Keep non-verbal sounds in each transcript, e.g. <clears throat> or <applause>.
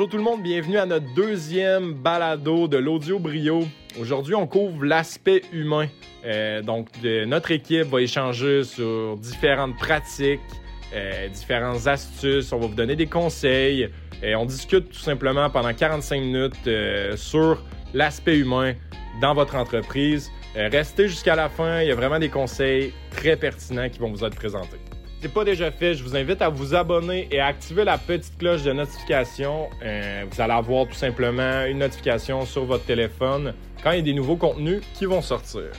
bonjour tout le monde, bienvenue à notre deuxième balado de l'audio brio. Aujourd'hui, on couvre l'aspect humain. Euh, donc, notre équipe va échanger sur différentes pratiques, euh, différentes astuces. On va vous donner des conseils. Et on discute tout simplement pendant 45 minutes euh, sur l'aspect humain dans votre entreprise. restez jusqu'à la fin, il y a vraiment des conseils très pertinents qui vont vous être présentés. N'est pas déjà fait, je vous invite à vous abonner et à activer la petite cloche de notification. Euh, vous allez avoir tout simplement une notification sur votre téléphone quand il y a des nouveaux contenus qui vont sortir.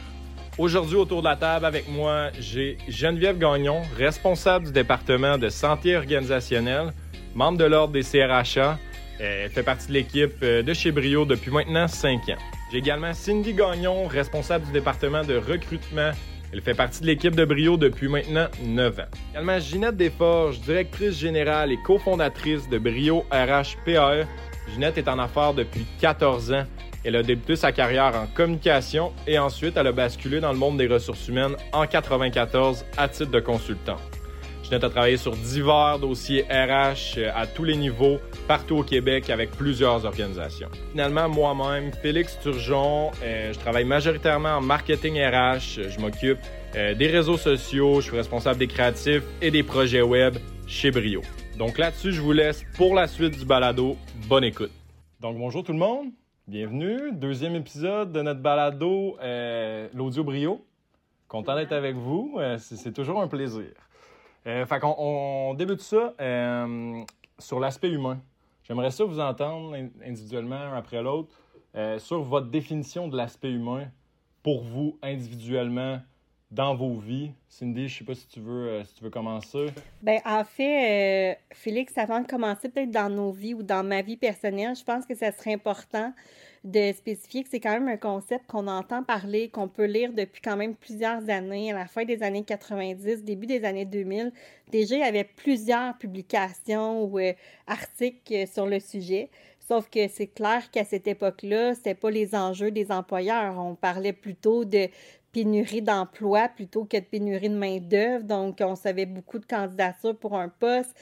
Aujourd'hui, autour de la table avec moi, j'ai Geneviève Gagnon, responsable du département de santé organisationnelle, membre de l'Ordre des CRHA. Elle fait partie de l'équipe euh, de chez Brio depuis maintenant cinq ans. J'ai également Cindy Gagnon, responsable du département de recrutement elle fait partie de l'équipe de Brio depuis maintenant 9 ans. Également Ginette Desforges, directrice générale et cofondatrice de Brio RHPAE. Ginette est en affaires depuis 14 ans. Elle a débuté sa carrière en communication et ensuite elle a basculé dans le monde des ressources humaines en 94 à titre de consultant. Ginette a travaillé sur divers dossiers RH euh, à tous les niveaux, partout au Québec, avec plusieurs organisations. Finalement, moi-même, Félix Turgeon, euh, je travaille majoritairement en marketing RH. Je m'occupe euh, des réseaux sociaux, je suis responsable des créatifs et des projets web chez Brio. Donc là-dessus, je vous laisse pour la suite du balado. Bonne écoute. Donc bonjour tout le monde, bienvenue. Deuxième épisode de notre balado, l'audio Brio. Content d'être avec vous, c'est toujours un plaisir. Euh, fait qu'on on débute ça euh, sur l'aspect humain. J'aimerais ça vous entendre individuellement, un après l'autre, euh, sur votre définition de l'aspect humain pour vous individuellement dans vos vies. Cindy, je sais pas si tu veux, si tu veux commencer. Ben, en fait, Félix, avant de commencer peut-être dans nos vies ou dans ma vie personnelle, je pense que ça serait important de spécifier que c'est quand même un concept qu'on entend parler, qu'on peut lire depuis quand même plusieurs années, à la fin des années 90, début des années 2000. Déjà, il y avait plusieurs publications ou euh, articles sur le sujet. Sauf que c'est clair qu'à cette époque-là, c'était pas les enjeux des employeurs. On parlait plutôt de pénurie d'emploi plutôt que de pénurie de main-d'œuvre. Donc, on savait beaucoup de candidatures pour un poste.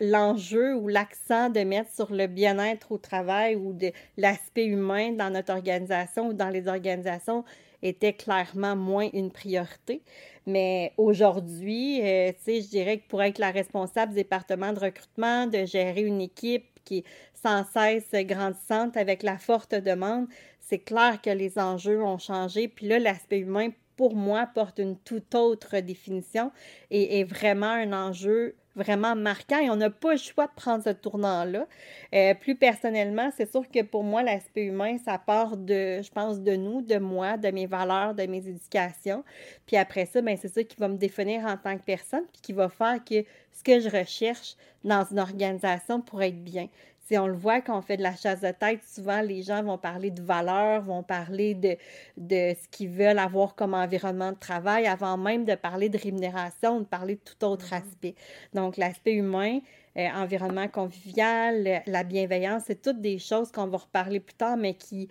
L'enjeu ou l'accent de mettre sur le bien-être au travail ou de l'aspect humain dans notre organisation ou dans les organisations était clairement moins une priorité. Mais aujourd'hui, euh, tu sais, je dirais que pour être la responsable du département de recrutement, de gérer une équipe qui est sans cesse grandissante avec la forte demande, c'est clair que les enjeux ont changé. Puis là, l'aspect humain, pour moi, porte une toute autre définition et est vraiment un enjeu vraiment marquant et on n'a pas le choix de prendre ce tournant-là. Euh, plus personnellement, c'est sûr que pour moi, l'aspect humain, ça part de, je pense, de nous, de moi, de mes valeurs, de mes éducations. Puis après ça, ben, c'est ça qui va me définir en tant que personne, puis qui va faire que ce que je recherche dans une organisation pour être bien. Si on le voit quand on fait de la chasse de tête, souvent les gens vont parler de valeurs, vont parler de, de ce qu'ils veulent avoir comme environnement de travail avant même de parler de rémunération, de parler de tout autre mm-hmm. aspect. Donc, l'aspect humain, euh, environnement convivial, la bienveillance, c'est toutes des choses qu'on va reparler plus tard, mais qui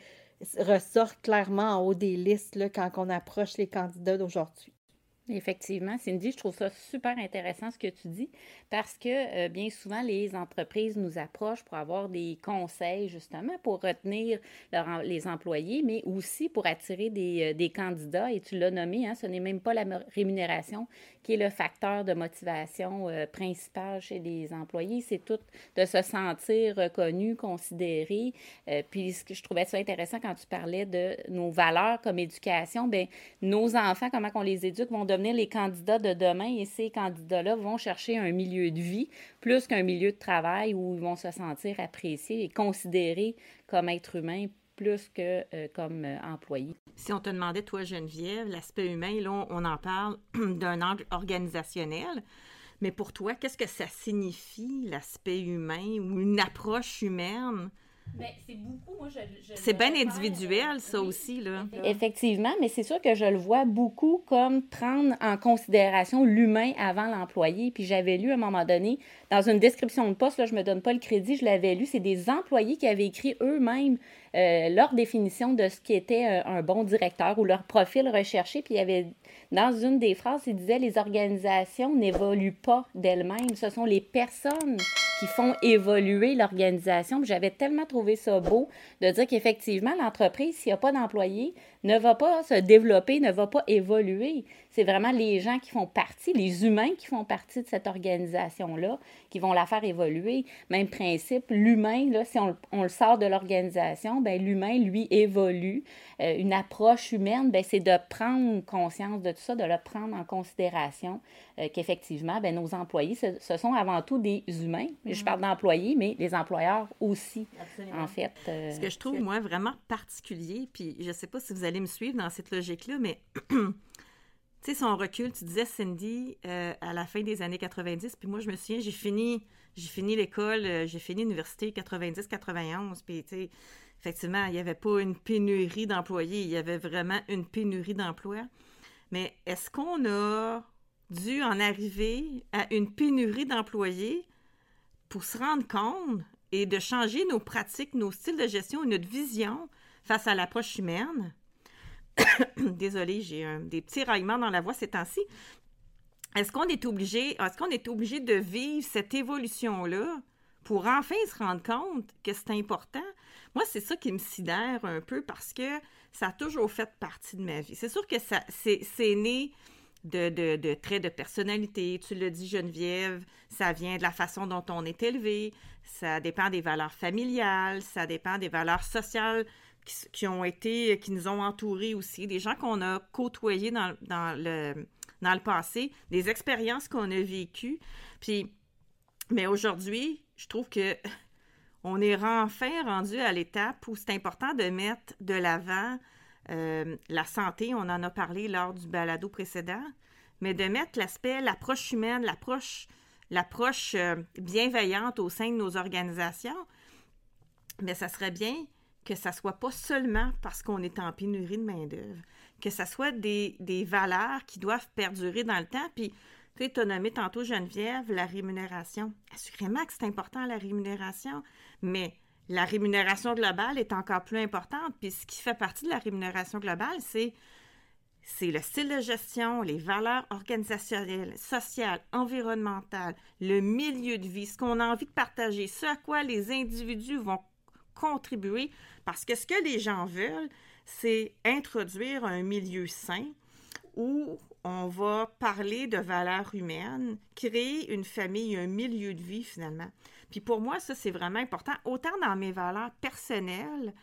ressortent clairement en haut des listes là, quand on approche les candidats d'aujourd'hui. Effectivement, Cindy, je trouve ça super intéressant ce que tu dis parce que euh, bien souvent, les entreprises nous approchent pour avoir des conseils justement pour retenir les employés, mais aussi pour attirer des, euh, des candidats. Et tu l'as nommé, hein, ce n'est même pas la rémunération qui est le facteur de motivation euh, principal chez les employés. C'est tout de se sentir reconnu, considéré. puis ce que je trouvais ça intéressant quand tu parlais de nos valeurs comme éducation, bien, nos enfants, comment on les éduque, vont les candidats de demain et ces candidats-là vont chercher un milieu de vie plus qu'un milieu de travail où ils vont se sentir appréciés et considérés comme êtres humains plus que euh, comme euh, employés. Si on te demandait, toi, Geneviève, l'aspect humain, là, on en parle <clears throat> d'un angle organisationnel. Mais pour toi, qu'est-ce que ça signifie, l'aspect humain ou une approche humaine? Ben, c'est beaucoup, moi, je, C'est bien individuel, ça aussi, là. Effectivement, mais c'est sûr que je le vois beaucoup comme prendre en considération l'humain avant l'employé. Puis j'avais lu à un moment donné, dans une description de poste, là, je me donne pas le crédit, je l'avais lu, c'est des employés qui avaient écrit eux-mêmes euh, leur définition de ce qui était euh, un bon directeur ou leur profil recherché. Puis il y avait, dans une des phrases, il disait les organisations n'évoluent pas d'elles-mêmes, ce sont les personnes qui font évoluer l'organisation. J'avais tellement trouvé ça beau de dire qu'effectivement, l'entreprise, s'il n'y a pas d'employés, ne va pas se développer, ne va pas évoluer. C'est vraiment les gens qui font partie, les humains qui font partie de cette organisation-là, qui vont la faire évoluer. Même principe, l'humain, là, si on, le sort de l'organisation, ben, l'humain, lui, évolue. Euh, une approche humaine, ben, c'est de prendre conscience de tout ça, de le prendre en considération, euh, qu'effectivement, ben, nos employés, ce, sont avant tout des humains. Je mm-hmm. parle d'employés, mais les employeurs aussi, en fait. Euh, Ce que je trouve, moi, vraiment particulier, puis je ne sais pas si vous allez me suivre dans cette logique-là, mais <clears throat> tu sais, si on recule, tu disais, Cindy, euh, à la fin des années 90, puis moi, je me souviens, j'ai fini, j'ai fini l'école, euh, j'ai fini l'université 90-91, puis tu sais, effectivement, il n'y avait pas une pénurie d'employés, il y avait vraiment une pénurie d'emplois. Mais est-ce qu'on a dû en arriver à une pénurie d'employés pour se rendre compte et de changer nos pratiques, nos styles de gestion, notre vision face à l'approche humaine? <coughs> Désolée, j'ai des petits raillements dans la voix ces temps-ci. Est-ce qu'on est obligé, est-ce qu'on est obligé de vivre cette évolution-là pour enfin se rendre compte que c'est important? Moi, c'est ça qui me sidère un peu parce que ça a toujours fait partie de ma vie. C'est sûr que ça, c'est, né de, de, de, traits de personnalité. Tu le dis, Geneviève, ça vient de la façon dont on est élevé, ça dépend des valeurs familiales, ça dépend des valeurs sociales qui, ont été, qui nous ont entourés aussi, des gens qu'on a côtoyés dans, dans, le, dans le passé, des expériences qu'on a vécues. Puis, mais aujourd'hui, je trouve que <laughs> on est enfin rendu à l'étape où c'est important de mettre de l'avant euh, la santé, on en a parlé lors du balado précédent, mais de mettre l'aspect, l'approche humaine, l'approche, l'approche euh, bienveillante au sein de nos organisations. Mais ça serait bien que ça soit pas seulement parce qu'on est en pénurie de main-d'œuvre, que ça soit des, valeurs qui doivent perdurer dans le temps. Puis, tu sais, as nommé tantôt, Geneviève, la rémunération. Assurément que c'est important, la rémunération, mais la rémunération globale est encore plus importante. Puis, ce qui fait partie de la rémunération globale, c'est c'est le style de gestion, les valeurs organisationnelles, sociales, environnementales, le milieu de vie, ce qu'on a envie de partager, ce à quoi les individus vont contribuer parce que ce que les gens veulent, c'est introduire un milieu sain où on va parler de valeurs humaines, créer une famille, un milieu de vie finalement. Puis pour moi, ça, c'est vraiment important, autant dans mes valeurs personnelles,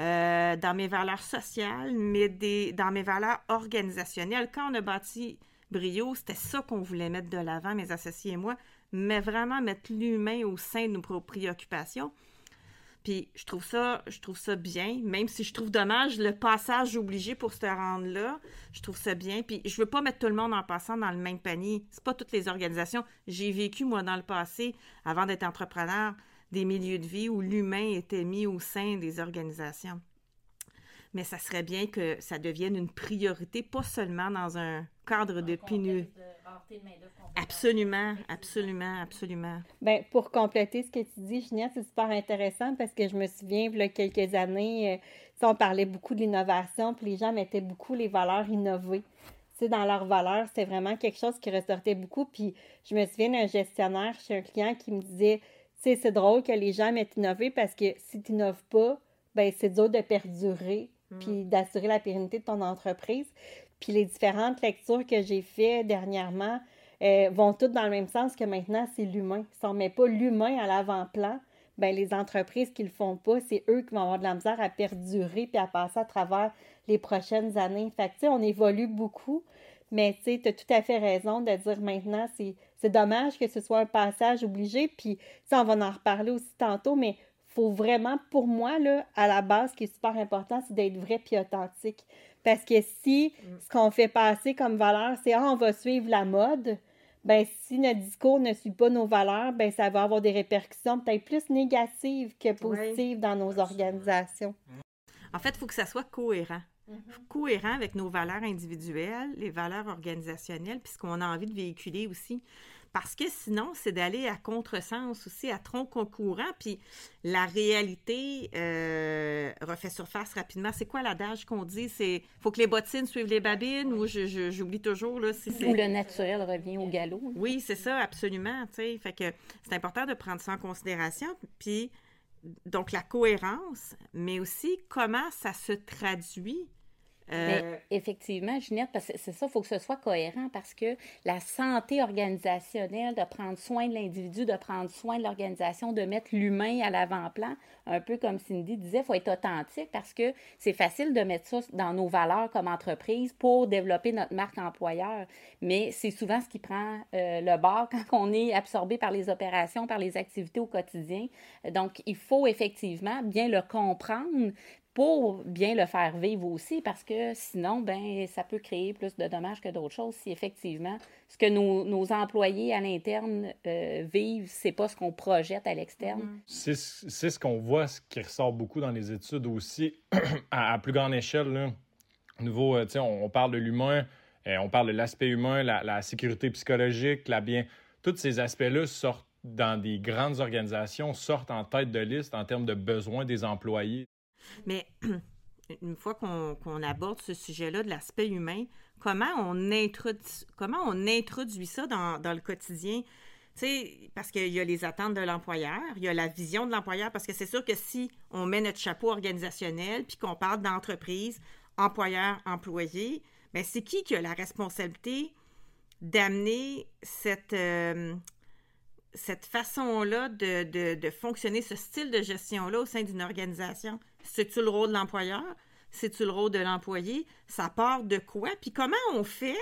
euh, dans mes valeurs sociales, mais des, dans mes valeurs organisationnelles. Quand on a bâti Brio, c'était ça qu'on voulait mettre de l'avant, mes associés et moi, mais vraiment mettre l'humain au sein de nos préoccupations. Puis je trouve ça, je trouve ça bien, même si je trouve dommage le passage obligé pour se rendre là. Je trouve ça bien. Puis je veux pas mettre tout le monde en passant dans le même panier. C'est pas toutes les organisations. J'ai vécu moi dans le passé, avant d'être entrepreneur, des milieux de vie où l'humain était mis au sein des organisations. Mais ça serait bien que ça devienne une priorité, pas seulement dans un cadre de pénurie. Absolument, absolument, absolument. Bien, pour compléter ce que tu dis, Ginette, c'est super intéressant parce que je me souviens, il y a quelques années, euh, on parlait beaucoup de l'innovation, puis les gens mettaient beaucoup les valeurs innovées. Tu dans leurs valeurs, c'était vraiment quelque chose qui ressortait beaucoup. Puis je me souviens d'un gestionnaire chez un client qui me disait, tu c'est drôle que les gens mettent innover parce que si tu n'innoves pas, ben c'est dur de perdurer mm. puis d'assurer la pérennité de ton entreprise. Puis les différentes lectures que j'ai faites dernièrement euh, vont toutes dans le même sens que maintenant, c'est l'humain. Si on ne met pas l'humain à l'avant-plan, ben les entreprises qui ne le font pas, c'est eux qui vont avoir de la misère à perdurer puis à passer à travers les prochaines années. Fait que, on évolue beaucoup, mais tu as tout à fait raison de dire maintenant, c'est dommage que ce soit un passage obligé. Puis, on va en reparler aussi tantôt, mais faut vraiment, pour moi, là, à la base, ce qui est super important, c'est d'être vrai puis authentique. Parce que si mm. ce qu'on fait passer comme valeur, c'est ah, on va suivre la mode, ben si notre discours ne suit pas nos valeurs, ben ça va avoir des répercussions peut-être plus négatives que positives dans nos organisations. En fait, il faut que ça soit cohérent. Mm-hmm. Cohérent avec nos valeurs individuelles, les valeurs organisationnelles, puis ce qu'on a envie de véhiculer aussi. Parce que sinon, c'est d'aller à contresens aussi, à tronc concurrent. Puis la réalité euh, refait surface rapidement. C'est quoi l'adage qu'on dit? C'est faut que les bottines suivent les babines ou j'oublie toujours. Là, si ou le naturel revient au galop. Oui, c'est ça, absolument. Fait que c'est important de prendre ça en considération. Puis donc la cohérence, mais aussi comment ça se traduit mais euh, effectivement, Ginette, parce que c'est ça, il faut que ce soit cohérent parce que la santé organisationnelle, de prendre soin de l'individu, de prendre soin de l'organisation, de mettre l'humain à l'avant-plan, un peu comme Cindy disait, il faut être authentique parce que c'est facile de mettre ça dans nos valeurs comme entreprise pour développer notre marque employeur. Mais c'est souvent ce qui prend euh, le bord quand on est absorbé par les opérations, par les activités au quotidien. Donc, il faut effectivement bien le comprendre, pour bien le faire vivre aussi, parce que sinon, ben, ça peut créer plus de dommages que d'autres choses si effectivement ce que nos, nos employés à l'interne euh, vivent, c'est pas ce qu'on projette à l'externe. Mm-hmm. C'est ce qu'on voit, ce qui ressort beaucoup dans les études aussi, <clears throat> à, plus grande échelle. Là. Nouveau, euh, on, on, parle de l'humain, euh, on parle de l'aspect humain, la, la, sécurité psychologique, la bien. Tous ces aspects-là sortent dans des grandes organisations, sortent en tête de liste en termes de besoins des employés. Mais <clears throat> une fois qu'on aborde ce sujet-là de l'aspect humain, comment on, introduit, comment on introduit ça dans, dans le quotidien? sais, parce qu'il y a les attentes de l'employeur, il y a la vision de l'employeur, parce que c'est sûr que si on met notre chapeau organisationnel, puis qu'on parle d'entreprise, employeur, employé, mais ben, c'est qui qui a la responsabilité d'amener cette, euh, cette façon-là de, de, fonctionner, ce style de gestion-là au sein d'une organisation? C'est-tu le rôle de l'employeur? C'est-tu le rôle de l'employé? Ça part de quoi? Puis comment on fait,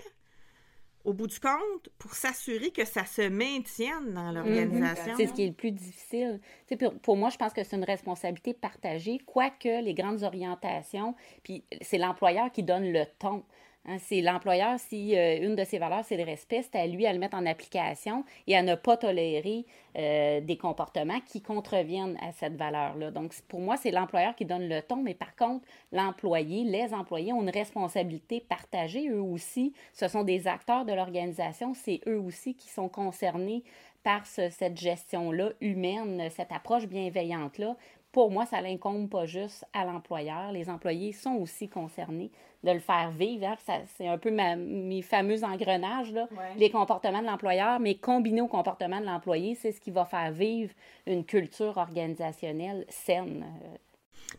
au bout du compte, pour s'assurer que ça se maintienne dans l'organisation? C'est ce qui est le plus difficile. Pour, pour, moi, je pense que c'est une responsabilité partagée, quoique les grandes orientations, puis c'est l'employeur qui donne le ton. Hein, c'est l'employeur, si euh, une de ses valeurs, c'est le respect, c'est à lui à le mettre en application et à ne pas tolérer euh, des comportements qui contreviennent à cette valeur-là. Donc, pour moi, c'est l'employeur qui donne le ton, mais par contre, l'employé, les employés ont une responsabilité partagée, eux aussi. Ce sont des acteurs de l'organisation, c'est eux aussi qui sont concernés par cette gestion-là humaine, cette approche bienveillante-là pour moi, ça n'incombe pas juste à l'employeur. Les employés sont aussi concernés de le faire vivre. Hein. C'est un peu mes fameux engrenages, là. les comportements de l'employeur, mais combinés au comportement de l'employé, c'est ce qui va faire vivre une culture organisationnelle saine.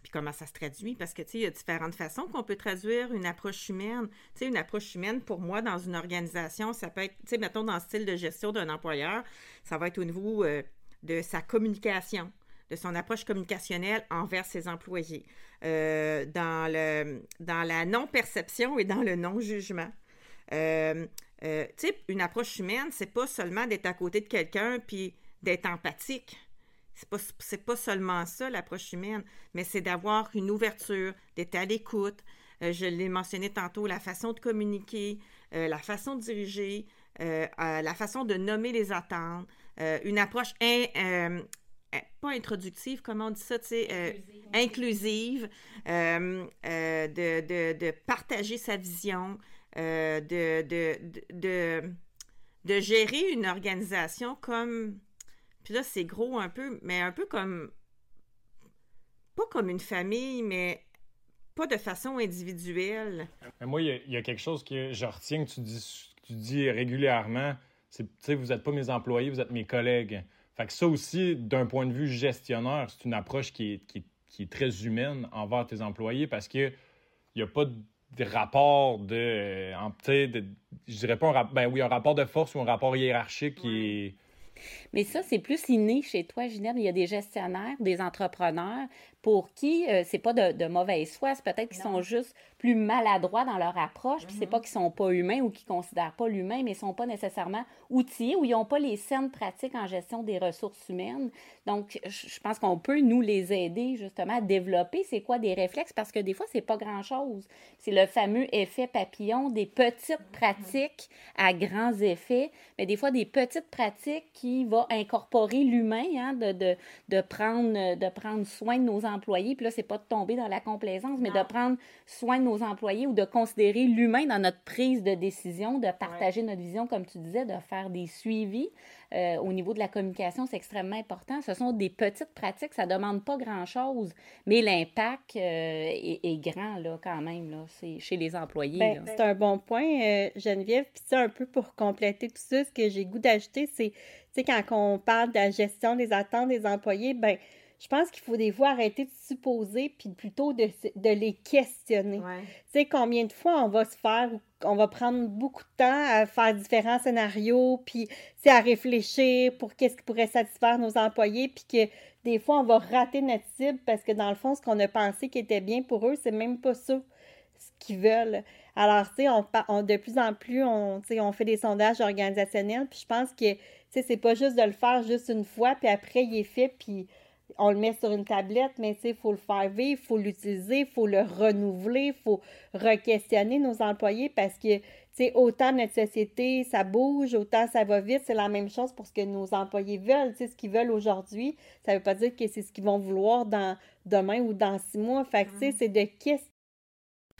Puis comment ça se traduit? Parce que, tu sais, il y a différentes façons qu'on peut traduire une approche humaine. Tu sais, une approche humaine, pour moi, dans une organisation, ça peut être, tu sais, mettons, dans le style de gestion d'un employeur, ça va être au niveau euh, de sa communication de son approche communicationnelle envers ses employés, euh, dans, le, dans la non-perception et dans le non-jugement. Euh, euh, une approche humaine, c'est pas seulement d'être à côté de quelqu'un puis d'être empathique. C'est pas, pas seulement ça, l'approche humaine, mais c'est d'avoir une ouverture, d'être à l'écoute. je l'ai mentionné tantôt, la façon de communiquer, la façon de diriger, la façon de nommer les attentes, une approche euh, pas introductive, comment on dit ça, tu sais, euh, inclusive, euh, de, de, partager sa vision, de, de, de, gérer une organisation comme, puis là c'est gros un peu, mais un peu comme, pas comme une famille, mais pas de façon individuelle. Moi, il y, a quelque chose que je retiens que tu dis, tu dis régulièrement, c'est, tu sais, vous n'êtes pas mes employés, vous êtes mes collègues. Fait que ça aussi, d'un point de vue gestionnaire, c'est une approche qui est, qui, est, très humaine envers tes employés parce que il n'y a pas de rapport de, euh, de, je dirais pas un ben oui, un rapport de force ou un rapport hiérarchique qui est mais ça, c'est plus inné chez toi, Ginette. Il y a des gestionnaires, des entrepreneurs pour qui euh, c'est pas de, de, mauvaise foi, c'est peut-être qu'ils sont juste plus maladroits dans leur approche, puis c'est pas mm-hmm. qu'ils sont pas humains ou qu'ils considèrent pas l'humain, mais ils sont pas nécessairement outillés ou ils ont pas les saines pratiques en gestion des ressources humaines. Donc, je pense qu'on peut nous les aider justement à développer c'est quoi des réflexes parce que des fois c'est pas grand-chose. C'est le fameux effet papillon des petites mm-hmm. pratiques à grands effets, mais des fois des petites pratiques qui va incorporer l'humain, hein, de, de, de, prendre, de prendre soin de nos employés. Puis là, c'est pas de tomber dans la complaisance, mais de prendre soin de nos employés ou de considérer l'humain dans notre prise de décision, de partager notre vision, comme tu disais, de faire des suivis. Euh, au niveau de la communication, c'est extrêmement important. Ce sont des petites pratiques, ça ne demande pas grand-chose, mais l'impact euh, est, grand là, quand même, là, c'est chez les employés. Ben, c'est un bon point, euh, Geneviève. Puis ça, un peu pour compléter tout ça, ce que j'ai goût d'ajouter, c'est, quand on parle de la gestion des attentes des employés, ben je pense qu'il faut des fois arrêter de supposer, puis plutôt de, de les questionner. Tu sais, combien de fois on va se faire, on va prendre beaucoup de temps à faire différents scénarios, puis c'est à réfléchir pour qu'est-ce qui pourrait satisfaire nos employés, puis que des fois on va rater notre cible parce que dans le fond, ce qu'on a pensé qui était bien pour eux, c'est même pas ça ce qu'ils veulent. Alors, tu sais, on, de plus en plus, on, on fait des sondages organisationnels, puis je pense que, tu sais, c'est pas juste de le faire juste une fois, puis après, il est fait, puis on le met sur une tablette, mais il faut le faire vivre, il faut l'utiliser, il faut le renouveler, il faut re-questionner nos employés parce que, tu autant notre société, ça bouge, autant ça va vite, c'est la même chose pour ce que nos employés veulent. Tu ce qu'ils veulent aujourd'hui, ça ne veut pas dire que c'est ce qu'ils vont vouloir dans demain ou dans six mois. Fait que, c'est de qu'est-ce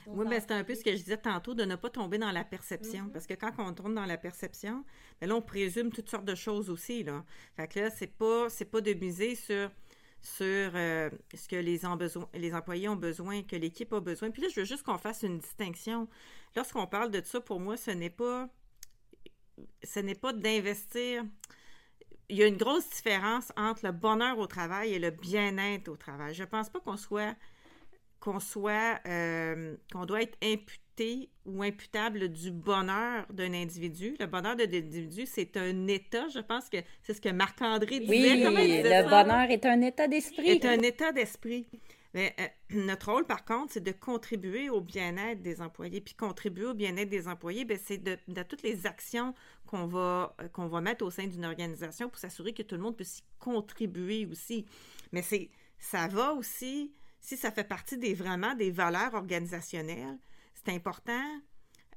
oui, mais c'est un peu ce que je disais tantôt, de ne pas tomber dans la perception. Mm-hmm. Parce que quand on tombe dans la perception, bien là, on présume toutes sortes de choses aussi. Là. Fait que là, c'est pas, c'est pas de miser sur sur euh, ce que les, les employés ont besoin, que l'équipe a besoin. Puis là, je veux juste qu'on fasse une distinction. Lorsqu'on parle de ça, pour moi, ce n'est pas ce n'est pas d'investir. Il y a une grosse différence entre le bonheur au travail et le bien-être au travail. Je ne pense pas qu'on soit qu'on soit euh, qu'on doit être imputé ou imputable du bonheur d'un individu. Le bonheur d'un individu, c'est un état. Je pense que c'est ce que Marc-André disait. Oui, le bonheur est un état d'esprit. Est un état d'esprit. Mais euh, <clears throat> notre rôle, par contre, c'est de contribuer au bien-être des employés. Puis contribuer au bien-être des employés, ben, c'est de, toutes les actions qu'on va, euh, qu'on va mettre au sein d'une organisation pour s'assurer que tout le monde puisse y contribuer aussi. Mais c'est, ça va aussi, si ça fait partie des vraiment des valeurs organisationnelles, c'est important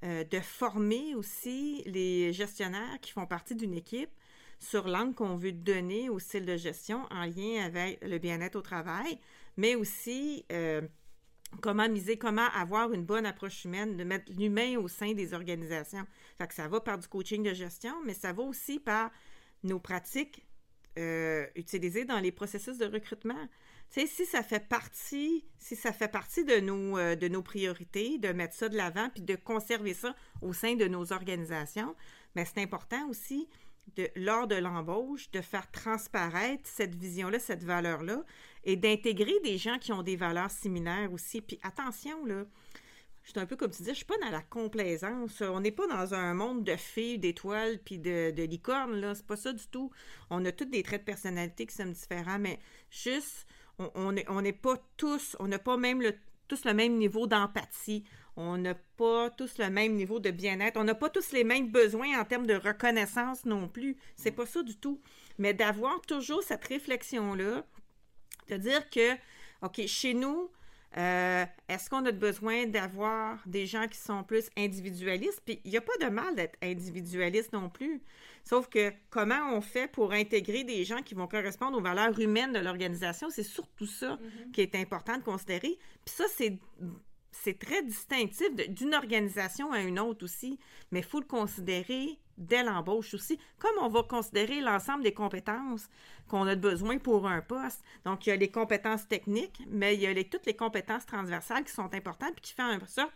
euh, de former aussi les gestionnaires qui font partie d'une équipe sur l'angle qu'on veut donner au style de gestion en lien avec le bien-être au travail, mais aussi euh, comment miser, comment avoir une bonne approche humaine, de mettre l'humain au sein des organisations. Ça va par du coaching de gestion, mais ça va aussi par nos pratiques euh, utilisées dans les processus de recrutement si ça fait partie, si ça fait partie de nos, euh, de nos priorités, de mettre ça de l'avant, puis de conserver ça au sein de nos organisations, mais c'est important aussi, lors de l'embauche, de faire transparaître cette vision-là, cette valeur-là, et d'intégrer des gens qui ont des valeurs similaires aussi. Puis attention, là, je suis un peu comme tu disais, je suis pas dans la complaisance. On n'est pas dans un monde de fées, d'étoiles, puis de, de licornes, là. C'est pas ça du tout. On a tous des traits de personnalité qui sont différents, mais juste on n'est pas tous, on n'a pas même tous le même niveau d'empathie, on n'a pas tous le même niveau de bien-être, on n'a pas tous les mêmes besoins en termes de reconnaissance non plus. C'est pas ça du tout. Mais d'avoir toujours cette réflexion-là, de dire que, OK, chez nous, euh, est-ce qu'on a besoin d'avoir des gens qui sont plus individualistes? Puis il n'y a pas de mal d'être individualiste non plus. Sauf que comment on fait pour intégrer des gens qui vont correspondre aux valeurs humaines de l'organisation, c'est surtout ça mm-hmm. qui est important de considérer. Puis ça, c'est c'est très distinctif d'une organisation à une autre aussi, mais il faut le considérer dès l'embauche aussi, comme on va considérer l'ensemble des compétences qu'on a besoin pour un poste. Donc, il y a les compétences techniques, mais il y a toutes les compétences transversales qui sont importantes et qui font en sorte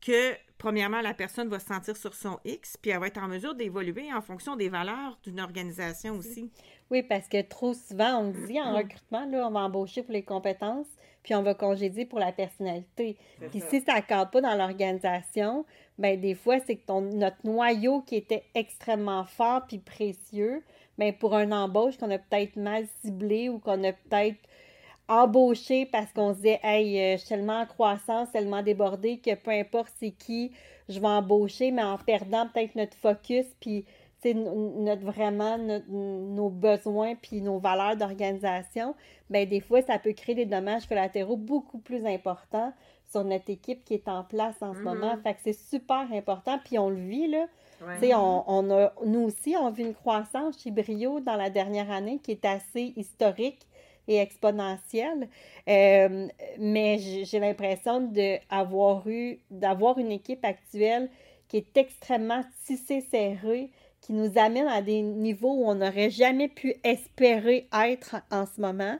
que, premièrement, la personne va se sentir sur son X, puis elle va être en mesure d'évoluer en fonction des valeurs d'une organisation aussi. Oui, parce que trop souvent, on dit en recrutement, là, on va embaucher pour les compétences, puis on va congédier pour la personnalité. Puis si ça ne cadre pas dans l'organisation, ben des fois, c'est que ton, notre noyau qui était extrêmement fort puis précieux, ben pour un embauche qu'on a peut-être mal ciblé ou qu'on a peut-être embauché parce qu'on se disait Hey, euh, je suis tellement en croissance, tellement débordée que peu importe c'est qui, je vais embaucher, mais en perdant peut-être notre focus, puis notre, vraiment nos besoins puis nos valeurs d'organisation, ben des fois, ça peut créer des dommages collatéraux beaucoup plus importants sur notre équipe qui est en place en ce moment. Mm-hmm. Fait que c'est super important, puis on le vit, là. On, on, a, nous aussi, on vu une croissance chez Brio dans la dernière année qui est assez historique exponentielle. Euh, mais j'ai l'impression d'avoir eu, d'avoir une équipe actuelle qui est extrêmement tissée, serrée, qui nous amène à des niveaux où on n'aurait jamais pu espérer être en ce moment.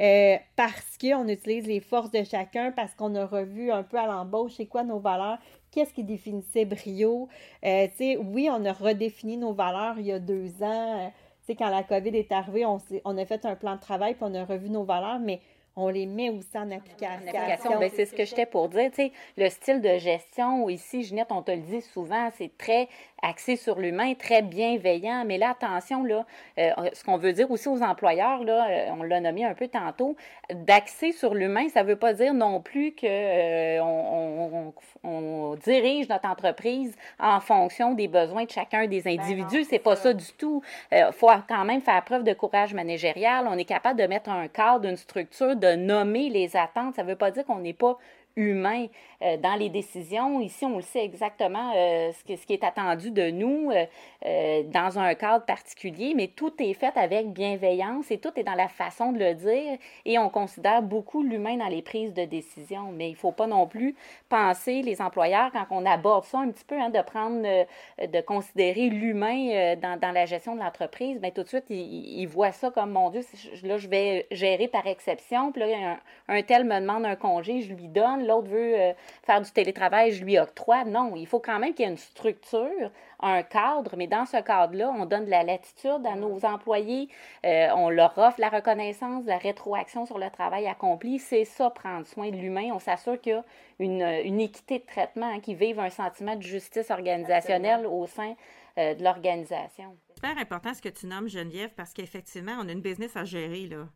Euh, parce qu'on utilise les forces de chacun, parce qu'on a revu un peu à l'embauche c'est quoi nos valeurs, qu'est-ce qui définissait Brio. Euh, oui, on a redéfini nos valeurs il y a deux ans. Euh, quand la COVID est arrivée, on, on a fait un plan de travail puis on a revu nos valeurs, mais on les met aussi en application. Ben, c'est ce que j'étais pour dire. le style de gestion, ici, Ginette, on te le dit souvent, c'est très axé sur l'humain, très bienveillant. Mais là, attention, là, euh, ce qu'on veut dire aussi aux employeurs, là, euh, on l'a nommé un peu tantôt, d'axer sur l'humain, ça ne veut pas dire non plus qu'on euh, on, on, dirige notre entreprise en fonction des besoins de chacun des ben individus. c'est pas ça. du tout. Il faut quand même faire preuve de courage managérial. On est capable de mettre un cadre, une structure, de nommer les attentes. Ça ne veut pas dire qu'on n'est pas humain euh, dans les décisions. Ici, on le sait exactement euh, ce, qui est attendu de nous euh, dans un cadre particulier, mais tout est fait avec bienveillance et tout est dans la façon de le dire et on considère beaucoup l'humain dans les prises de décision. Mais il ne faut pas non plus penser, les employeurs, quand on aborde ça un petit peu, hein, de prendre, de considérer l'humain dans, la gestion de l'entreprise, bien tout de suite, ils, voient ça comme, mon Dieu, là, je vais gérer par exception, puis là, un tel me demande un congé, je lui donne, l'autre veut euh, faire du télétravail, je lui octroie. Non, il faut quand même qu'il y ait une structure, un cadre, mais dans ce cadre-là, on donne de la latitude à nos employés, euh, on leur offre la reconnaissance, la rétroaction sur le travail accompli. C'est ça, prendre soin de l'humain. On s'assure qu'il y a une, équité de traitement, hein, qu'ils vivent un sentiment de justice organisationnelle au sein euh, de l'organisation. C'est super important ce que tu nommes, Geneviève, parce qu'effectivement, on a une business à gérer, là.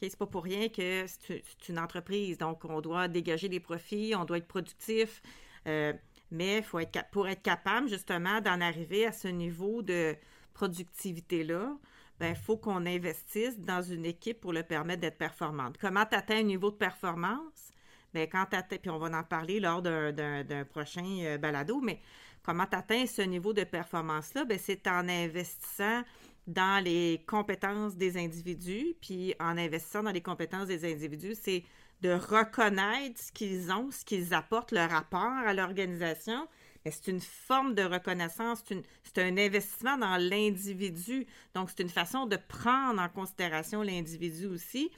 C'est pas pour rien que c'est une entreprise. Donc, on doit dégager des profits, on doit être productif. Euh, mais faut être, pour être capable, justement, d'en arriver à ce niveau de productivité-là, il ben, faut qu'on investisse dans une équipe pour le permettre d'être performante. Comment tu atteins un niveau de performance? Bien, quand tu puis on va en parler lors d'un prochain euh, balado, mais comment tu atteins ce niveau de performance-là? Bien, c'est en investissant dans les compétences des individus, puis en investissant dans les compétences des individus, c'est de reconnaître ce qu'ils ont, ce qu'ils apportent, leur rapport à l'organisation. Mais c'est une forme de reconnaissance, c'est un investissement dans l'individu. Donc, c'est une façon de prendre en considération l'individu aussi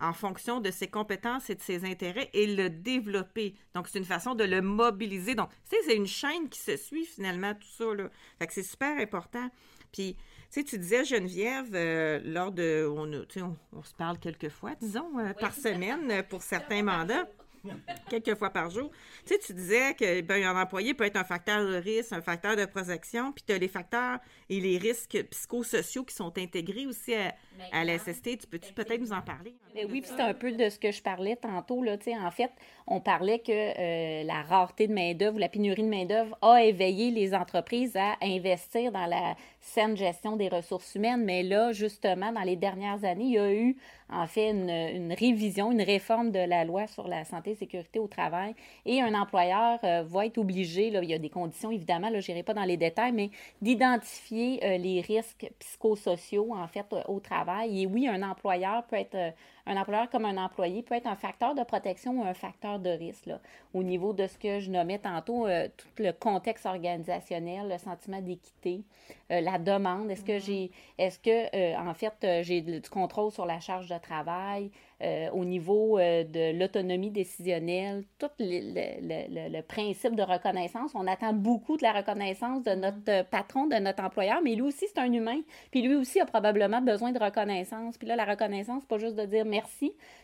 en fonction de ses compétences et de ses intérêts et le développer. Donc, c'est une façon de le mobiliser. Donc, c'est une chaîne qui se suit finalement, tout ça. Là. Fait que c'est super important. Puis, tu sais, tu disais, Geneviève, euh, lors de. On, on, on, se parle quelques fois, disons, euh, par semaine euh, pour certains mandats quelques fois par jour. Tu sais, tu disais que ben, un employé peut être un facteur de risque, un facteur de protection, puis tu as les facteurs et les risques psychosociaux qui sont intégrés aussi à, à la SST. Tu peux-tu peut-être nous en parler? Ben oui, c'est un peu de ce que je parlais tantôt. Là, en fait, on parlait que euh, la rareté de main-d'œuvre ou la pénurie de main-d'œuvre a éveillé les entreprises à investir dans la saine gestion des ressources humaines. Mais là, justement, dans les dernières années, il y a eu en fait une, révision, une réforme de la loi sur la santé et sécurité au travail. Et un employeur euh, va être obligé, là, il y a des conditions évidemment, là, je n'irai pas dans les détails, mais d'identifier euh, les risques psychosociaux en fait au travail. Et oui, un employeur peut être un employeur comme un employé peut être un facteur de protection ou un facteur de risque. Là, au niveau de ce que je nommais tantôt, euh, tout le contexte organisationnel, le sentiment d'équité, euh, la demande. Est-ce que mm-hmm. j'ai, est-ce que euh, en fait j'ai du contrôle sur la charge de travail? Au niveau de l'autonomie décisionnelle, tout le, principe de reconnaissance. On attend beaucoup de la reconnaissance de notre patron, de notre employeur, mais lui aussi, c'est un humain. Puis lui aussi a probablement besoin de reconnaissance. Puis là, la reconnaissance, pas juste de dire merci,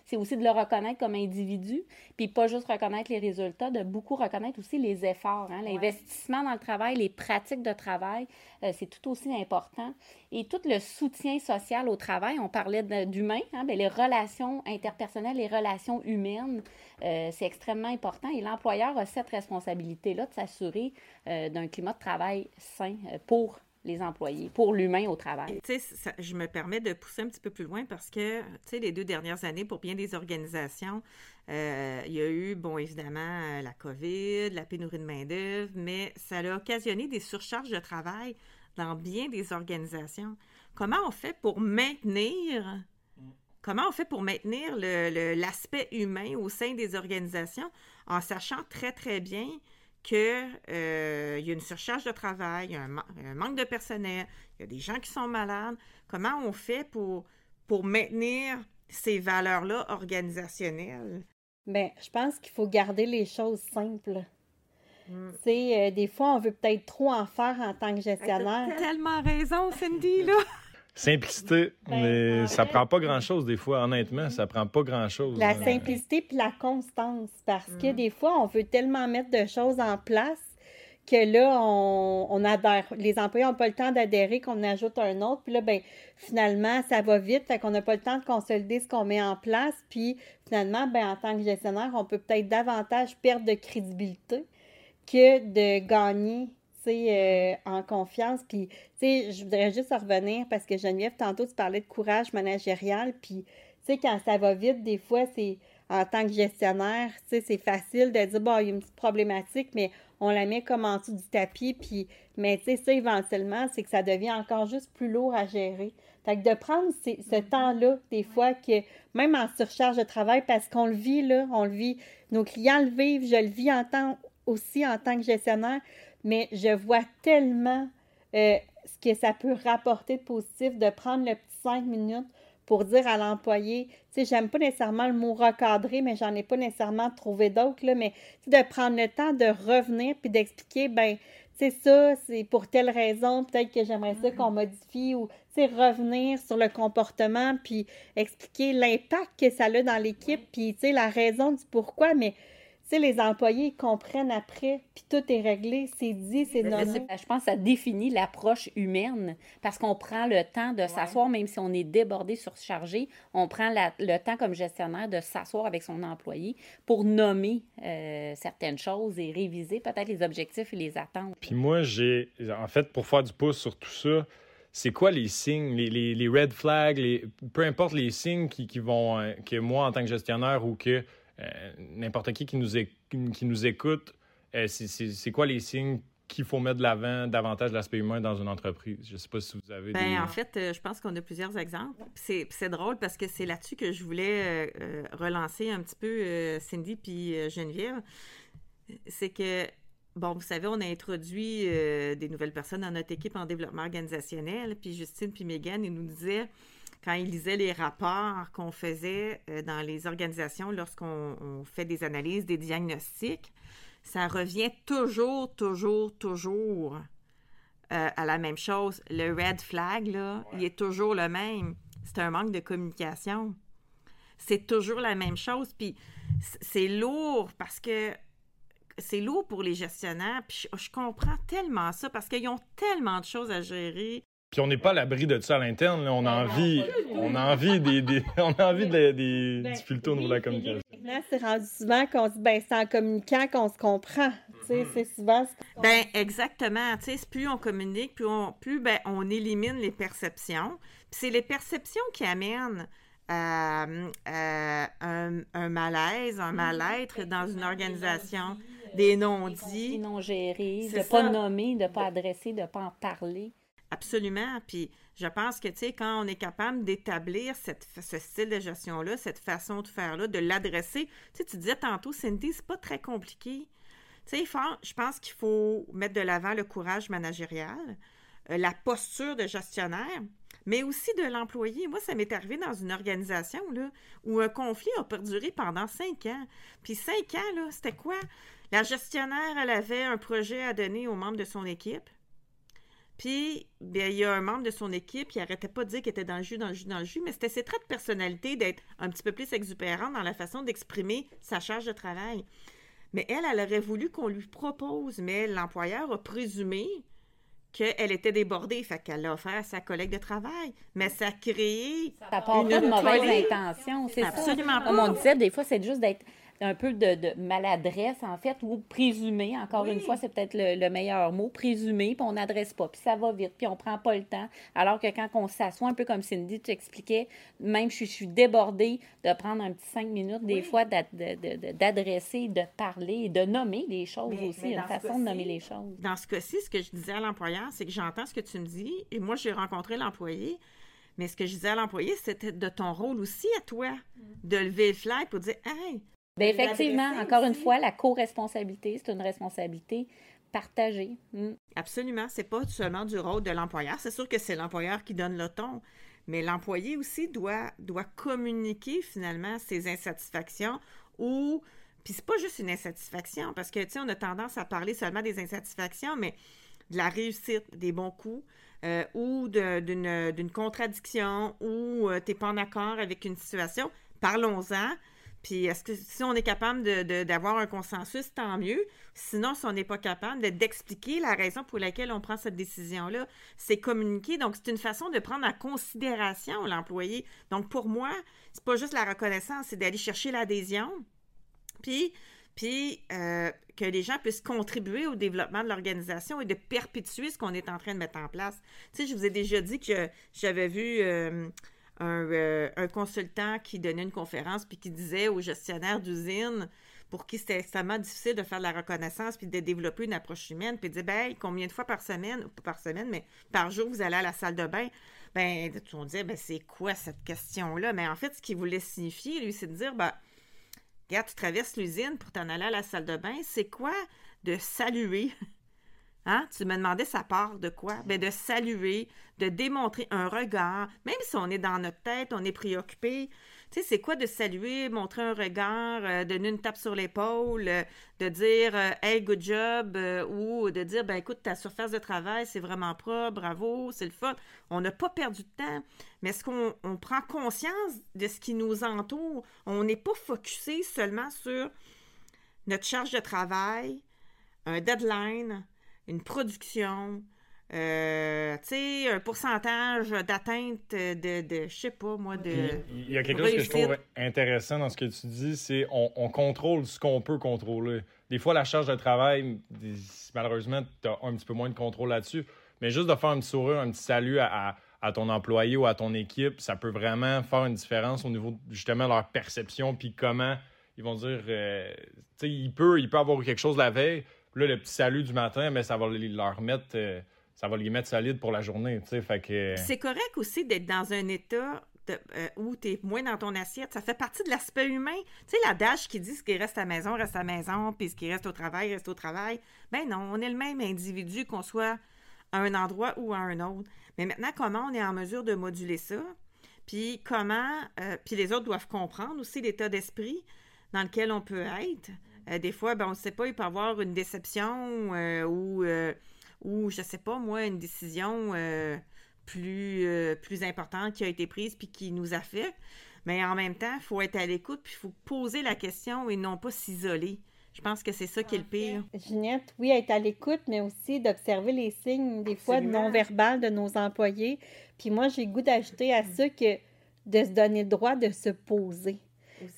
c'est aussi de le reconnaître comme individu. Puis pas juste reconnaître les résultats, de beaucoup reconnaître aussi les efforts, hein, l'investissement dans le travail, les pratiques de travail. Euh, c'est tout aussi important. Et tout le soutien social au travail, on parlait d'humain, hein, ben, les relations interpersonnelles, les relations humaines, euh, c'est extrêmement important. Et l'employeur a cette responsabilité-là de s'assurer euh, d'un climat de travail sain pour les employés, pour l'humain au travail. Tu sais, je me permets de pousser un petit peu plus loin parce que, tu sais, les deux dernières années, pour bien des organisations, euh, il y a eu, bon, évidemment, euh, la COVID, la pénurie de main-d'œuvre, mais ça a occasionné des surcharges de travail dans bien des organisations. Comment on fait pour maintenir Comment on fait pour maintenir l'aspect humain au sein des organisations en sachant très, très bien qu'il euh, y a une surcharge de travail, il y a un, manque de personnel, il y a des gens qui sont malades. Comment on fait pour, pour maintenir ces valeurs-là organisationnelles? Bien, je pense qu'il faut garder les choses simples. Mm. Tu sais, euh, des fois, on veut peut-être trop en faire en tant que gestionnaire. T'as tellement raison, Cindy, là! <laughs> Simplicité, ben, mais ça prend pas grand-chose des fois, honnêtement, ça prend pas grand-chose. La simplicité puis la constance, parce que mm. des fois, on veut tellement mettre de choses en place que là, on, adhère. Les employés n'ont pas le temps d'adhérer, qu'on ajoute un autre. Puis là, ben, finalement, ça va vite, fait qu'on n'a pas le temps de consolider ce qu'on met en place. Puis finalement, ben, en tant que gestionnaire, on peut peut-être davantage perdre de crédibilité que de gagner euh, en confiance. Puis, tu sais, je voudrais juste revenir parce que Geneviève, tantôt, tu parlais de courage managérial. Puis, tu sais, quand ça va vite, des fois, c'est en tant que gestionnaire, tu sais, c'est facile de dire, bon, il y a une petite problématique, mais on la met comme en dessous du tapis. Puis, mais tu sais, ça, éventuellement, c'est que ça devient encore juste plus lourd à gérer. Fait que de prendre ce mm-hmm. temps-là, des fois, que même en surcharge de travail, parce qu'on le vit, là, on le vit, nos clients le vivent, je le vis en aussi en tant que gestionnaire, mais je vois tellement euh, ce que ça peut rapporter de positif de prendre le petit cinq minutes pour dire à l'employé, tu sais, j'aime pas nécessairement le mot recadrer, mais j'en ai pas nécessairement trouvé d'autres, là, mais de prendre le temps de revenir puis d'expliquer, ben, c'est ça, c'est pour telle raison, peut-être que j'aimerais ça qu'on modifie ou, tu sais, revenir sur le comportement puis expliquer l'impact que ça a dans l'équipe puis, tu sais, la raison du pourquoi, mais sais, les employés comprennent après, puis tout est réglé, c'est dit, c'est nommé. Je pense que ça définit l'approche humaine parce qu'on prend le temps de s'asseoir, même si on est débordé, surchargé, on prend le temps comme gestionnaire de s'asseoir avec son employé pour nommer euh, certaines choses et réviser peut-être les objectifs et les attentes. Puis moi, j'ai, en fait, pour faire du pouce sur tout ça, c'est quoi les signes, les, les, red flags, les, peu importe les signes qui, qui vont, euh, que moi, en tant que gestionnaire ou que euh, n'importe qui qui nous, qui nous écoute, euh, c'est quoi les signes qu'il faut mettre de l'avant davantage l'aspect humain dans une entreprise? Je ne sais pas si vous avez ben, En fait, euh, je pense qu'on a plusieurs exemples. C'est drôle parce que c'est là-dessus que je voulais relancer un petit peu Cindy puis Geneviève. C'est que, bon, vous savez, on a introduit des nouvelles personnes dans notre équipe en développement organisationnel. Puis Justine puis Megan, ils nous disaient quand ils lisaient les rapports qu'on faisait euh, dans les organisations lorsqu'on fait des analyses, des diagnostics, ça revient toujours, toujours, toujours euh, à la même chose. Le red flag, là, il est toujours le même. C'est un manque de communication. C'est toujours la même chose. Puis c'est lourd parce que c'est lourd pour les gestionnaires. Puis je comprends tellement ça parce qu'ils ont tellement de choses à gérer. Puis on n'est pas à l'abri de ça à l'interne. On a envie, on a envie des, on a envie des, des <laughs> ben, difficultés au niveau de la communication. Là, c'est rendu souvent qu'on dit, ben, c'est en communiquant qu'on se comprend. Mm-hmm. C'est souvent Ben, exactement. Tu sais, plus on communique, plus on, plus, ben, on élimine les perceptions. Puis c'est les perceptions qui amènent euh, euh, un, un, malaise, un mal-être dans une organisation, des non-dits. Des non-gérés, de ne pas nommer, de ne pas adresser, de ne pas en parler. Absolument. Puis je pense que, tu sais, quand on est capable d'établir ce style de gestion-là, cette façon de faire-là, de l'adresser, tu sais, tu disais tantôt, Cindy, c'est pas très compliqué. Tu sais, je pense qu'il faut mettre de l'avant le courage managérial, euh, la posture de gestionnaire, mais aussi de l'employé. Moi, ça m'est arrivé dans une organisation là, où un conflit a perduré pendant cinq ans. Puis cinq ans, là, c'était quoi? La gestionnaire, elle avait un projet à donner aux membres de son équipe. Puis, bien, il y a un membre de son équipe qui arrêtait pas de dire qu'il était dans le jus, dans le jus, dans le jus, mais c'était ses traits de personnalité d'être un petit peu plus exupérant dans la façon d'exprimer sa charge de travail. Mais elle, elle aurait voulu qu'on lui propose, mais l'employeur a présumé qu'elle était débordée, fait qu'elle l'a offert à sa collègue de travail. Mais ça a créé. Ça part pas de mauvaise intention, c'est Absolument pas. Comme on disait, des fois, c'est juste d'être un peu de, maladresse, en fait, ou présumé. Encore une fois, c'est peut-être le, meilleur mot, présumé, puis on n'adresse pas, puis ça va vite, puis on prend pas le temps. Alors que quand on s'assoit, un peu comme Cindy, tu expliquais, même je, suis débordée de prendre un petit cinq minutes, des fois, d'adresser, de, parler, de nommer les choses aussi, une façon de nommer les choses. Dans ce cas-ci, ce que je disais à l'employeur, c'est que j'entends ce que tu me dis, et moi, j'ai rencontré l'employé, mais ce que je disais à l'employé, c'était de ton rôle aussi à toi, de lever le fly pour dire Hey! Bien, effectivement, encore une fois, la co-responsabilité, c'est une responsabilité partagée. Mm. Absolument. C'est pas seulement du rôle de l'employeur. C'est sûr que c'est l'employeur qui donne le ton, mais l'employé aussi doit, doit communiquer finalement ses insatisfactions ou. Puis c'est pas juste une insatisfaction, parce que, tu sais, on a tendance à parler seulement des insatisfactions, mais de la réussite, des bons coups, euh, ou d'une contradiction, ou euh, tu n'es pas en accord avec une situation, parlons-en. Puis est-ce que si on est capable d'avoir un consensus, tant mieux. Sinon, si on n'est pas capable d'expliquer la raison pour laquelle on prend cette décision-là, c'est communiquer. Donc, c'est une façon de prendre en considération l'employé. Donc, pour moi, c'est pas juste la reconnaissance, c'est d'aller chercher l'adhésion. Puis, euh, que les gens puissent contribuer au développement de l'organisation et de perpétuer ce qu'on est en train de mettre en place. Tu sais, je vous ai déjà dit que j'avais vu euh, euh, un, consultant qui donnait une conférence puis qui disait aux gestionnaires d'usine pour qui c'était extrêmement difficile de faire de la reconnaissance puis de développer une approche humaine, puis de dire, ben, combien de fois par semaine, ou pas par semaine, mais par jour, vous allez à la salle de bain? Ben, on disait, ben, c'est quoi cette question-là? Mais en fait, ce qu'il voulait signifier, lui, c'est de dire, ben, Regarde, tu traverses l'usine pour t'en aller à la salle de bain. C'est quoi de saluer? Hein? Tu me demandais sa part de quoi? Ben de saluer, de démontrer un regard, même si on est dans notre tête, on est préoccupé. Tu sais, c'est quoi de saluer, montrer un regard, euh, donner une tape sur l'épaule, euh, de dire euh, Hey, good job, ou de dire Ben écoute, ta surface de travail, c'est vraiment propre, bravo, c'est le fun. On n'a pas perdu de temps. Mais est-ce qu'on prend conscience de ce qui nous entoure? On n'est pas focusé seulement sur notre charge de travail, un deadline, une production, euh, tu sais, un pourcentage d'atteinte de, de, je sais pas, moi, de. Il y a quelque chose que je trouve intéressant dans ce que tu dis, c'est on, on contrôle ce qu'on peut contrôler. Des fois, la charge de travail, malheureusement, tu as un petit peu moins de contrôle là-dessus. Mais juste de faire un petit sourire, un petit salut à, à, ton employé ou à ton équipe, ça peut vraiment faire une différence au niveau justement de leur perception, puis comment ils vont dire, euh, tu sais, il peut, il peut avoir quelque chose la veille. Là, le petit salut du matin, mais ça va leur mettre. Euh, ça va les mettre solides pour la journée, tu que... C'est correct aussi d'être dans un état euh, où tu es moins dans ton assiette. Ça fait partie de l'aspect humain. Tu sais, l'adage qui dit ce qui reste à la maison, reste à la maison, puis ce qui reste au travail, reste au travail. Ben non, on est le même individu qu'on soit à un endroit ou à un autre. Mais maintenant, comment on est en mesure de moduler ça? Puis comment... Euh, puis les autres doivent comprendre aussi l'état d'esprit dans lequel on peut être. Euh, des fois, ben, on ne sait pas, il peut y avoir une déception ou ou je sais pas moi une décision euh, plus euh, plus importante qui a été prise puis qui nous affecte mais en même temps il faut être à l'écoute puis il faut poser la question et non pas s'isoler je pense que c'est ça qui est le pire. Ginette, oui, être à l'écoute, mais aussi d'observer les signes, des fois non-verbales de nos employés. Puis moi, j'ai goût d'ajouter à ça que de se donner le droit de se poser.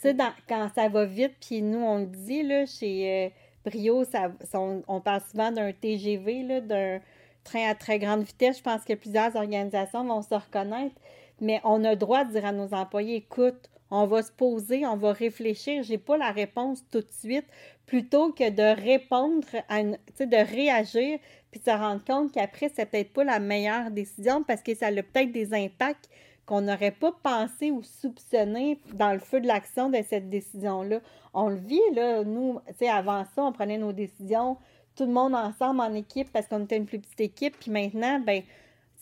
Tu quand ça va vite, puis nous, on le dit, là, chez... Euh, Brio, ça, on, parle souvent d'un TGV, d'un train à très grande vitesse. Je pense que plusieurs organisations vont se reconnaître. Mais on a le droit de dire à nos employés, écoute, on va se poser, on va réfléchir. Je n'ai pas la réponse tout de suite, plutôt que de répondre, à une, de réagir, puis se rendre compte qu'après, c'est peut-être pas la meilleure décision parce que ça a peut-être des impacts qu'on n'aurait pas pensé ou soupçonné dans le feu de l'action de cette décision-là. On le vit, là, nous, tu sais, avant ça, on prenait nos décisions, tout le monde ensemble en équipe parce qu'on était une plus petite équipe, puis maintenant, ben,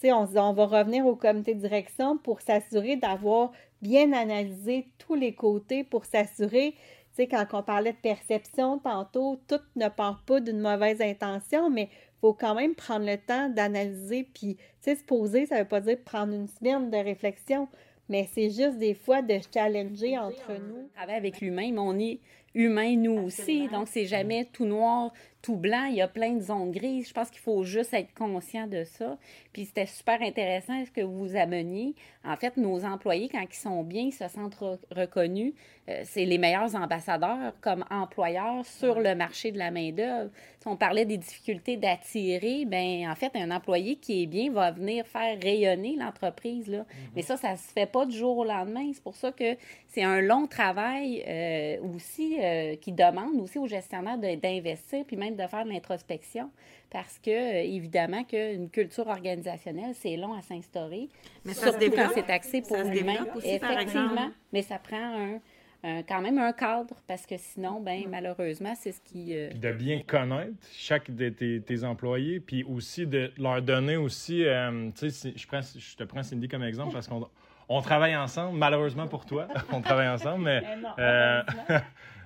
on on va revenir au comité de direction pour s'assurer d'avoir bien analysé tous les côtés pour s'assurer, tu quand on parlait de perception tantôt, tout ne part pas d'une mauvaise intention, mais faut quand même prendre le temps d'analyser. Puis, tu sais, se poser, ça veut pas dire prendre une semaine de réflexion, mais c'est juste des fois de challenger entre nous. Avec l'humain, mais on est humain nous aussi. Donc, c'est jamais tout noir, tout blanc, il y a plein de zones grises. Je pense qu'il faut juste être conscient de ça. Puis c'était super intéressant ce que vous ameniez. En fait, nos employés, quand ils sont bien, ils se sentent reconnus. Euh, c'est les meilleurs ambassadeurs comme employeurs sur le marché de la main-d'œuvre. Si on parlait des difficultés d'attirer, ben en fait, un employé qui est bien va venir faire rayonner l'entreprise. Là. Mm-hmm. Mais ça, ça ne se fait pas du jour au lendemain. C'est pour ça que c'est un long travail euh, aussi euh, qui demande aussi aux gestionnaires d'investir puis même de faire de l'introspection parce que, évidemment, qu'une culture organisationnelle, c'est long à s'instaurer. Mais ça Surtout quand c'est axé pour l'humain. Effectivement. Mais ça prend un, quand même un cadre, parce que sinon, ben, malheureusement, c'est ce qui... Euh, de bien connaître chaque de tes, employés, puis aussi de leur donner aussi... Euh, tu sais, je, je te prends Cindy comme exemple, parce qu'on on travaille ensemble, malheureusement pour toi, <laughs> on travaille ensemble, mais... mais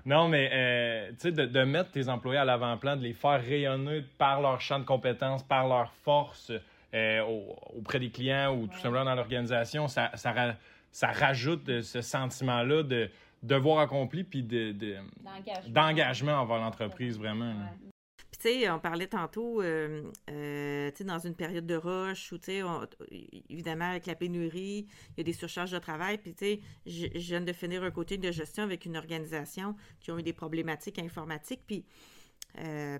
Non, <laughs> mais euh, tu sais, de, mettre tes employés à l'avant-plan, de les faire rayonner par leur champ de compétences, par leur force euh, auprès des clients ou tout simplement dans l'organisation, ça, ça, ça, rajoute ce sentiment-là de devoir accompli puis d'engagement de, envers l'entreprise, vraiment tu sais, on parlait tantôt, euh, euh, tu sais, dans une période de rush, où, tu sais, évidemment, avec la pénurie, il y a des surcharges de travail. Puis, tu sais, je, viens de finir un coaching de gestion avec une organisation qui ont eu des problématiques informatiques. Puis, euh,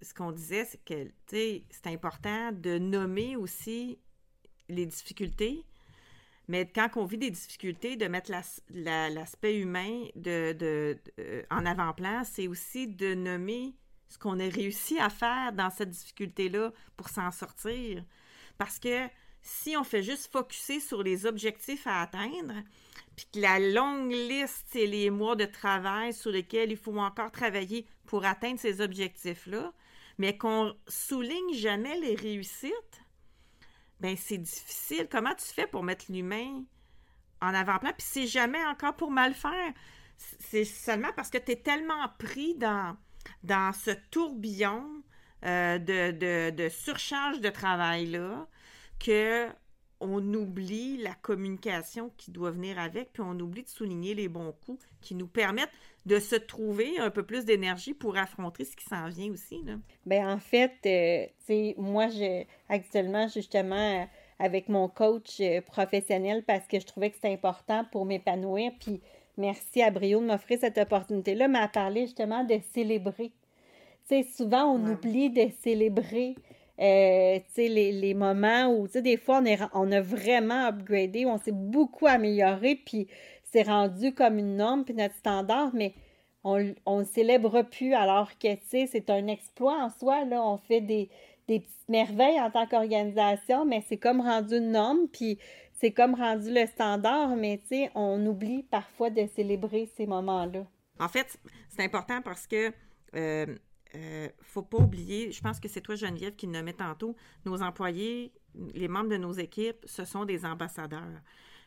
ce qu'on disait, c'est que, tu sais, c'est important de nommer aussi les difficultés, mais quand on vit des difficultés, de mettre l'aspect humain de, en avant-plan, c'est aussi de nommer ce qu'on a réussi à faire dans cette difficulté-là pour s'en sortir. Parce que si on fait juste focuser sur les objectifs à atteindre, puis que la longue liste et les mois de travail sur lesquels il faut encore travailler pour atteindre ces objectifs-là, mais qu'on souligne jamais les réussites, ben c'est difficile. Comment tu fais pour mettre l'humain en avant-plan? Puis c'est jamais encore pour mal faire. C'est seulement parce que tu es tellement pris dans ce tourbillon euh, de, surcharge de travail-là que on oublie la communication qui doit venir avec, puis on oublie de souligner les bons coups qui nous permettent de se trouver un peu plus d'énergie pour affronter ce qui s'en vient aussi. Là. Bien, en fait, euh, moi, je, actuellement, justement, avec mon coach euh, professionnel, parce que je trouvais que c'était important pour m'épanouir, puis Merci à Brio de m'offrir cette opportunité-là, mais à parler justement de célébrer. Tu sais, souvent, on oublie de célébrer euh, les, les, moments où, tu sais, des fois, on, est, on a vraiment upgradé, on s'est beaucoup amélioré, puis c'est rendu comme une norme, puis notre standard, mais on ne célèbre plus, alors que, c'est un exploit en soi, là, on fait des, des petites merveilles en tant qu'organisation, mais c'est comme rendu une norme, puis c'est comme rendu le standard, mais on oublie parfois de célébrer ces moments-là. En fait, c'est important parce que euh, euh, faut pas oublier, je pense que c'est toi, Geneviève, qui le nommait tantôt, nos employés, les membres de nos équipes, ce sont des ambassadeurs.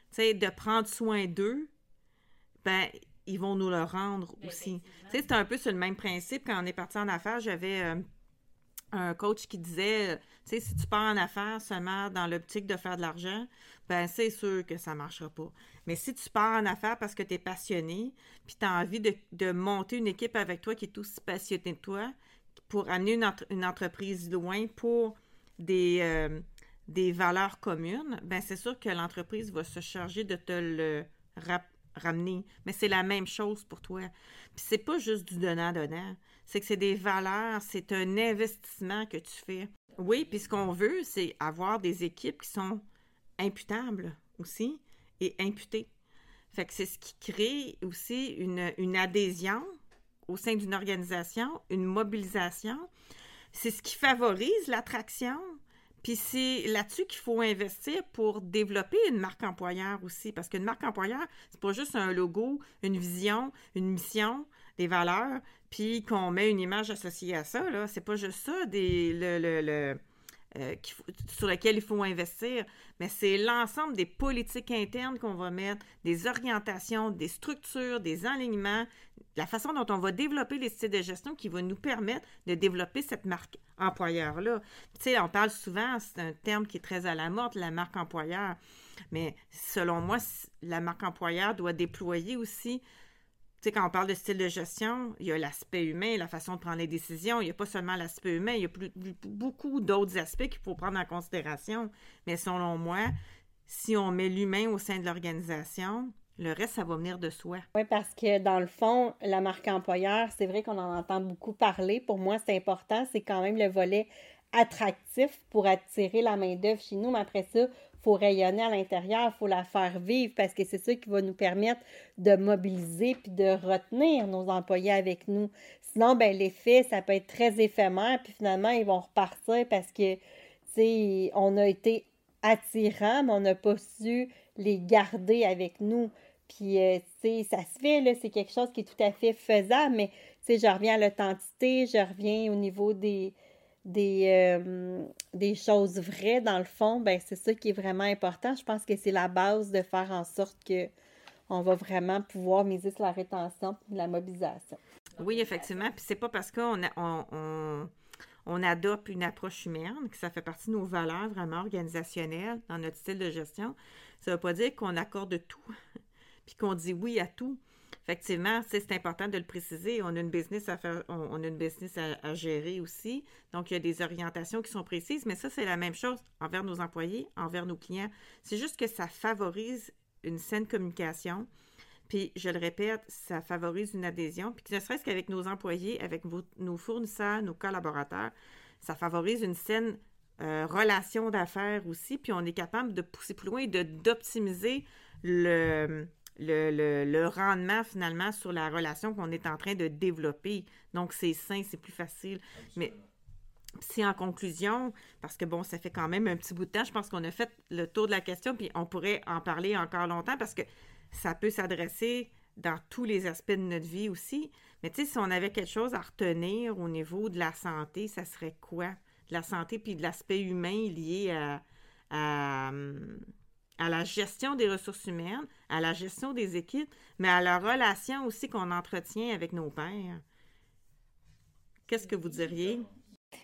Tu sais, de prendre soin d'eux, ben, ils vont nous le rendre ben, aussi. C'est un peu sur le même principe. Quand on est parti en affaires, j'avais euh, un coach qui disait, tu sais, si tu pars en affaires seulement dans l'optique de faire de l'argent, ben c'est sûr que ça ne marchera pas. Mais si tu pars en affaires parce que tu es passionné, puis tu as envie de, monter une équipe avec toi qui est aussi passionnée de toi, pour amener une, entreprise loin pour des, euh, des valeurs communes, ben c'est sûr que l'entreprise va se charger de te le ramener. Mais c'est la même chose pour toi. Puis c'est pas juste du donnant-donnant. C'est que c'est des valeurs, c'est un investissement que tu fais. Oui, puis ce qu'on veut, c'est avoir des équipes qui sont imputable aussi et imputé. Fait que c'est ce qui crée aussi une, une adhésion au sein d'une organisation, une mobilisation. C'est ce qui favorise l'attraction. Puis c'est là-dessus qu'il faut investir pour développer une marque employeur aussi. Parce qu'une marque employeur, c'est pas juste un logo, une vision, une mission, des valeurs, puis qu'on met une image associée à ça. Là. C'est pas juste ça, des, le, le euh, sur lequel il faut investir, mais c'est l'ensemble des politiques internes qu'on va mettre, des orientations, des structures, des alignements, la façon dont on va développer les styles de gestion qui va nous permettre de développer cette marque employeur-là. Tu sais, on parle souvent, c'est un terme qui est très à la mode, la marque employeur, mais selon moi, la marque employeur doit déployer aussi quand on parle de style de gestion, il y a l'aspect humain, la façon de prendre les décisions. Il n'y a pas seulement l'aspect humain, il y a beaucoup d'autres aspects qu'il faut prendre en considération. Mais selon moi, si on met l'humain au sein de l'organisation, le reste, ça va venir de soi. Oui, parce que dans le fond, la marque employeur, c'est vrai qu'on en entend beaucoup parler. Pour moi, c'est important. C'est quand même le volet attractif pour attirer la main-d'œuvre chez nous. Mais après ça, faut rayonner à l'intérieur, il faut la faire vivre parce que c'est ça qui va nous permettre de mobiliser puis de retenir nos employés avec nous. Sinon, ben l'effet, ça peut être très éphémère, puis finalement, ils vont repartir parce que, tu on a été attirant, mais on n'a pas su les garder avec nous. Puis, euh, tu sais, ça se fait, là, c'est quelque chose qui est tout à fait faisable, mais, tu sais, je reviens à l'authenticité, je reviens au niveau des, des, euh, des choses vraies, dans le fond, ben c'est ça qui est vraiment important. Je pense que c'est la base de faire en sorte que on va vraiment pouvoir miser sur la rétention et la mobilisation. Oui, effectivement. Puis c'est pas parce qu'on on, on, on, adopte une approche humaine que ça fait partie de nos valeurs vraiment organisationnelles dans notre style de gestion. Ça ne veut pas dire qu'on accorde tout <laughs> puis qu'on dit oui à tout. Effectivement, c'est important de le préciser. On a une business à faire, on, a une business à, gérer aussi. Donc, il y a des orientations qui sont précises, mais ça, c'est la même chose envers nos employés, envers nos clients. C'est juste que ça favorise une saine communication. Puis, je le répète, ça favorise une adhésion. Puis, ne serait-ce qu'avec nos employés, avec nos fournisseurs, nos collaborateurs, ça favorise une saine euh, relation d'affaires aussi. Puis, on est capable de pousser plus loin et d'optimiser le, le, rendement finalement sur la relation qu'on est en train de développer. Donc, c'est sain, c'est plus facile. Mais si en conclusion, parce que bon, ça fait quand même un petit bout de temps, je pense qu'on a fait le tour de la question, puis on pourrait en parler encore longtemps parce que ça peut s'adresser dans tous les aspects de notre vie aussi. Mais tu sais, si on avait quelque chose à retenir au niveau de la santé, ça serait quoi? De la santé puis de l'aspect humain lié à hum, à la gestion des ressources humaines, à la gestion des équipes, mais à la relation aussi qu'on entretient avec nos pairs. Qu'est-ce que vous diriez?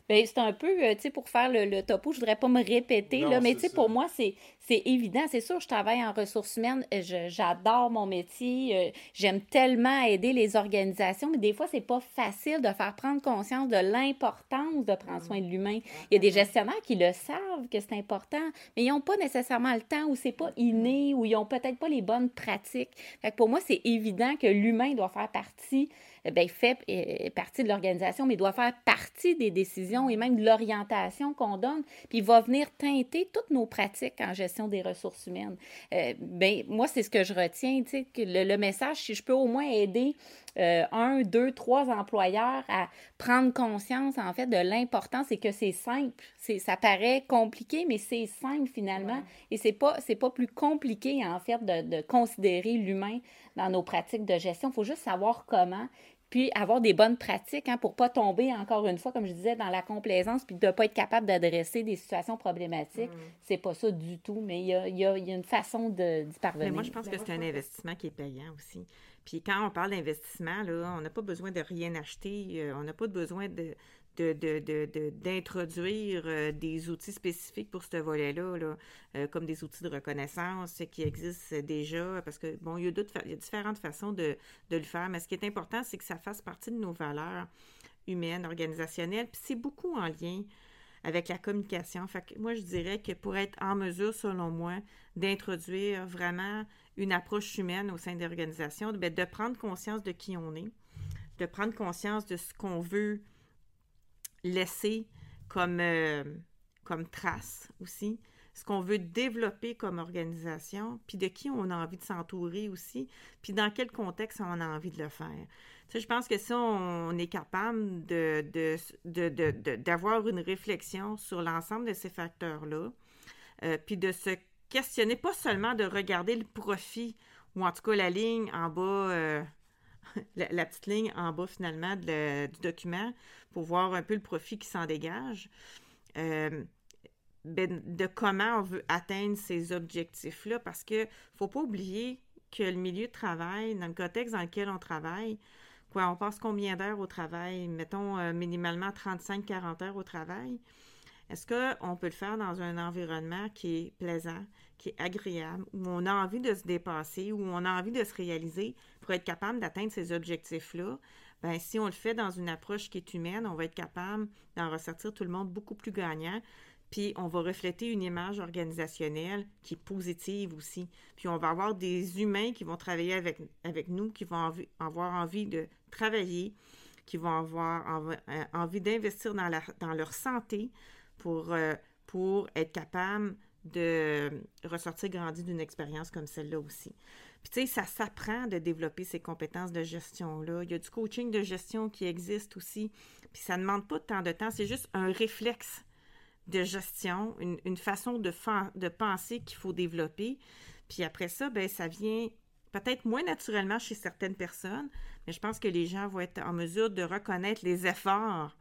Bien, c'est un peu, euh, tu sais, pour faire le, topo, je voudrais pas me répéter, là, mais tu sais, pour moi, c'est, c'est évident. C'est sûr, je travaille en ressources humaines, j'adore mon métier, euh, j'aime tellement aider les organisations, mais des fois, c'est pas facile de faire prendre conscience de l'importance de prendre soin de l'humain. Il y a des gestionnaires qui le savent que c'est important, mais ils n'ont pas nécessairement le temps ou c'est pas inné ou ils ont peut-être pas les bonnes pratiques. Fait que pour moi, c'est évident que l'humain doit faire partie ben, fait euh, partie de l'organisation, mais doit faire partie des décisions et même de l'orientation qu'on donne. Puis il va venir teinter toutes nos pratiques en gestion des ressources humaines. Euh, ben, moi, c'est ce que je retiens, tu sais, que le, message, si je peux au moins aider euh, un, deux, trois employeurs à prendre conscience, en fait, de l'importance et que c'est simple. Ça paraît compliqué, mais c'est simple finalement. Et c'est pas, pas plus compliqué, en fait, de, de considérer l'humain dans nos pratiques de gestion. Il faut juste savoir comment puis avoir des bonnes pratiques hein, pour ne pas tomber, encore une fois, comme je disais, dans la complaisance, puis de ne pas être capable d'adresser des situations problématiques. Mm. C'est pas ça du tout, mais il y a, y a, une façon d'y parvenir. Mais moi, je pense que c'est un investissement qui est payant aussi. Puis quand on parle d'investissement, là, on n'a pas besoin de rien acheter, euh, on n'a pas besoin de, d'introduire de, de, euh, des outils spécifiques pour ce volet-là, là, euh, comme des outils de reconnaissance qui existent déjà, parce que, bon, il y a, il y a différentes façons de, le faire, mais ce qui est important, c'est que ça fasse partie de nos valeurs humaines, organisationnelles, puis c'est beaucoup en lien avec la communication. Fait que moi, je dirais que pour être en mesure, selon moi, d'introduire vraiment une approche humaine au sein des organisations, de, de prendre conscience de qui on est, de prendre conscience de ce qu'on veut laisser comme, euh, comme trace aussi, ce qu'on veut développer comme organisation, puis de qui on a envie de s'entourer aussi, puis dans quel contexte on a envie de le faire. Tu je pense que si on est capable de, d'avoir une réflexion sur l'ensemble de ces facteurs-là, euh, puis de se questionner, pas seulement de regarder le profit, ou en tout cas la ligne en bas, euh, <laughs> la, petite ligne en bas finalement du document pour voir un peu le profit qui s'en dégage. Euh, ben, de comment on veut atteindre ces objectifs-là, parce que faut pas oublier que le milieu de travail, dans le contexte dans lequel on travaille, quoi, on passe combien d'heures au travail? Mettons euh, minimalement 35-40 heures au travail. Est-ce qu'on peut le faire dans un environnement qui est plaisant, qui est agréable, où on a envie de se dépasser, où on a envie de se réaliser pour être capable d'atteindre ces objectifs-là? Ben, si on le fait dans une approche qui est humaine, on va être capable d'en ressortir tout le monde beaucoup plus gagnant. Puis on va refléter une image organisationnelle qui est positive aussi. Puis on va avoir des humains qui vont travailler avec, avec nous, qui vont avoir envie de travailler, qui vont avoir euh, envie d'investir dans, dans leur santé pour, euh, pour être capable de ressortir grandi d'une expérience comme celle-là aussi. Puis tu sais, ça s'apprend de développer ces compétences de gestion-là. Il y a du coaching de gestion qui existe aussi. Puis ça ne demande pas tant de temps, c'est juste un réflexe de gestion, une, façon de, de penser qu'il faut développer. Puis après ça, ben, ça vient peut-être moins naturellement chez certaines personnes, mais je pense que les gens vont être en mesure de reconnaître les efforts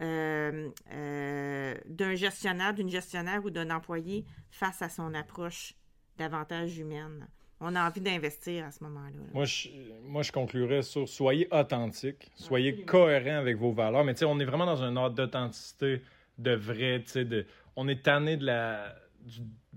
euh, euh, d'un gestionnaire, d'une gestionnaire ou d'un employé face à son approche davantage humaine. On a envie d'investir à ce moment-là. Moi, je, moi, je conclurais sur soyez authentique, soyez cohérent avec vos valeurs. Mais tu sais, on est vraiment dans un ordre d'authenticité de vrai, tu sais, de, on est tanné de la,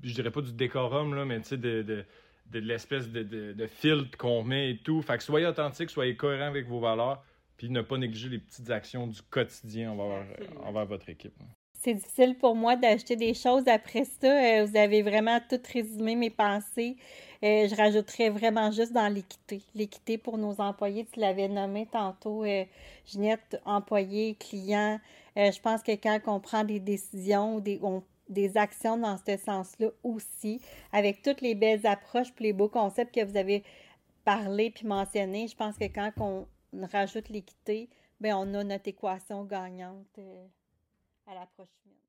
je dirais pas du décorum, là, mais tu sais, de, de, de l'espèce de, de, filtre qu'on met et tout. Fait que soyez authentique, soyez cohérent avec vos valeurs, puis ne pas négliger les petites actions du quotidien envers, envers votre équipe. C'est difficile pour moi d'acheter des choses après ça. Euh, vous avez vraiment tout résumé mes pensées. Euh, je rajouterais vraiment juste dans l'équité. L'équité pour nos employés, tu l'avais nommé tantôt, euh, Ginette, employés, clients. Euh, je pense que quand on prend des décisions ou des, des actions dans ce sens-là aussi, avec toutes les belles approches et les beaux concepts que vous avez parlé puis mentionné, je pense que quand on rajoute l'équité, ben on a notre équation gagnante à l'approche humaine.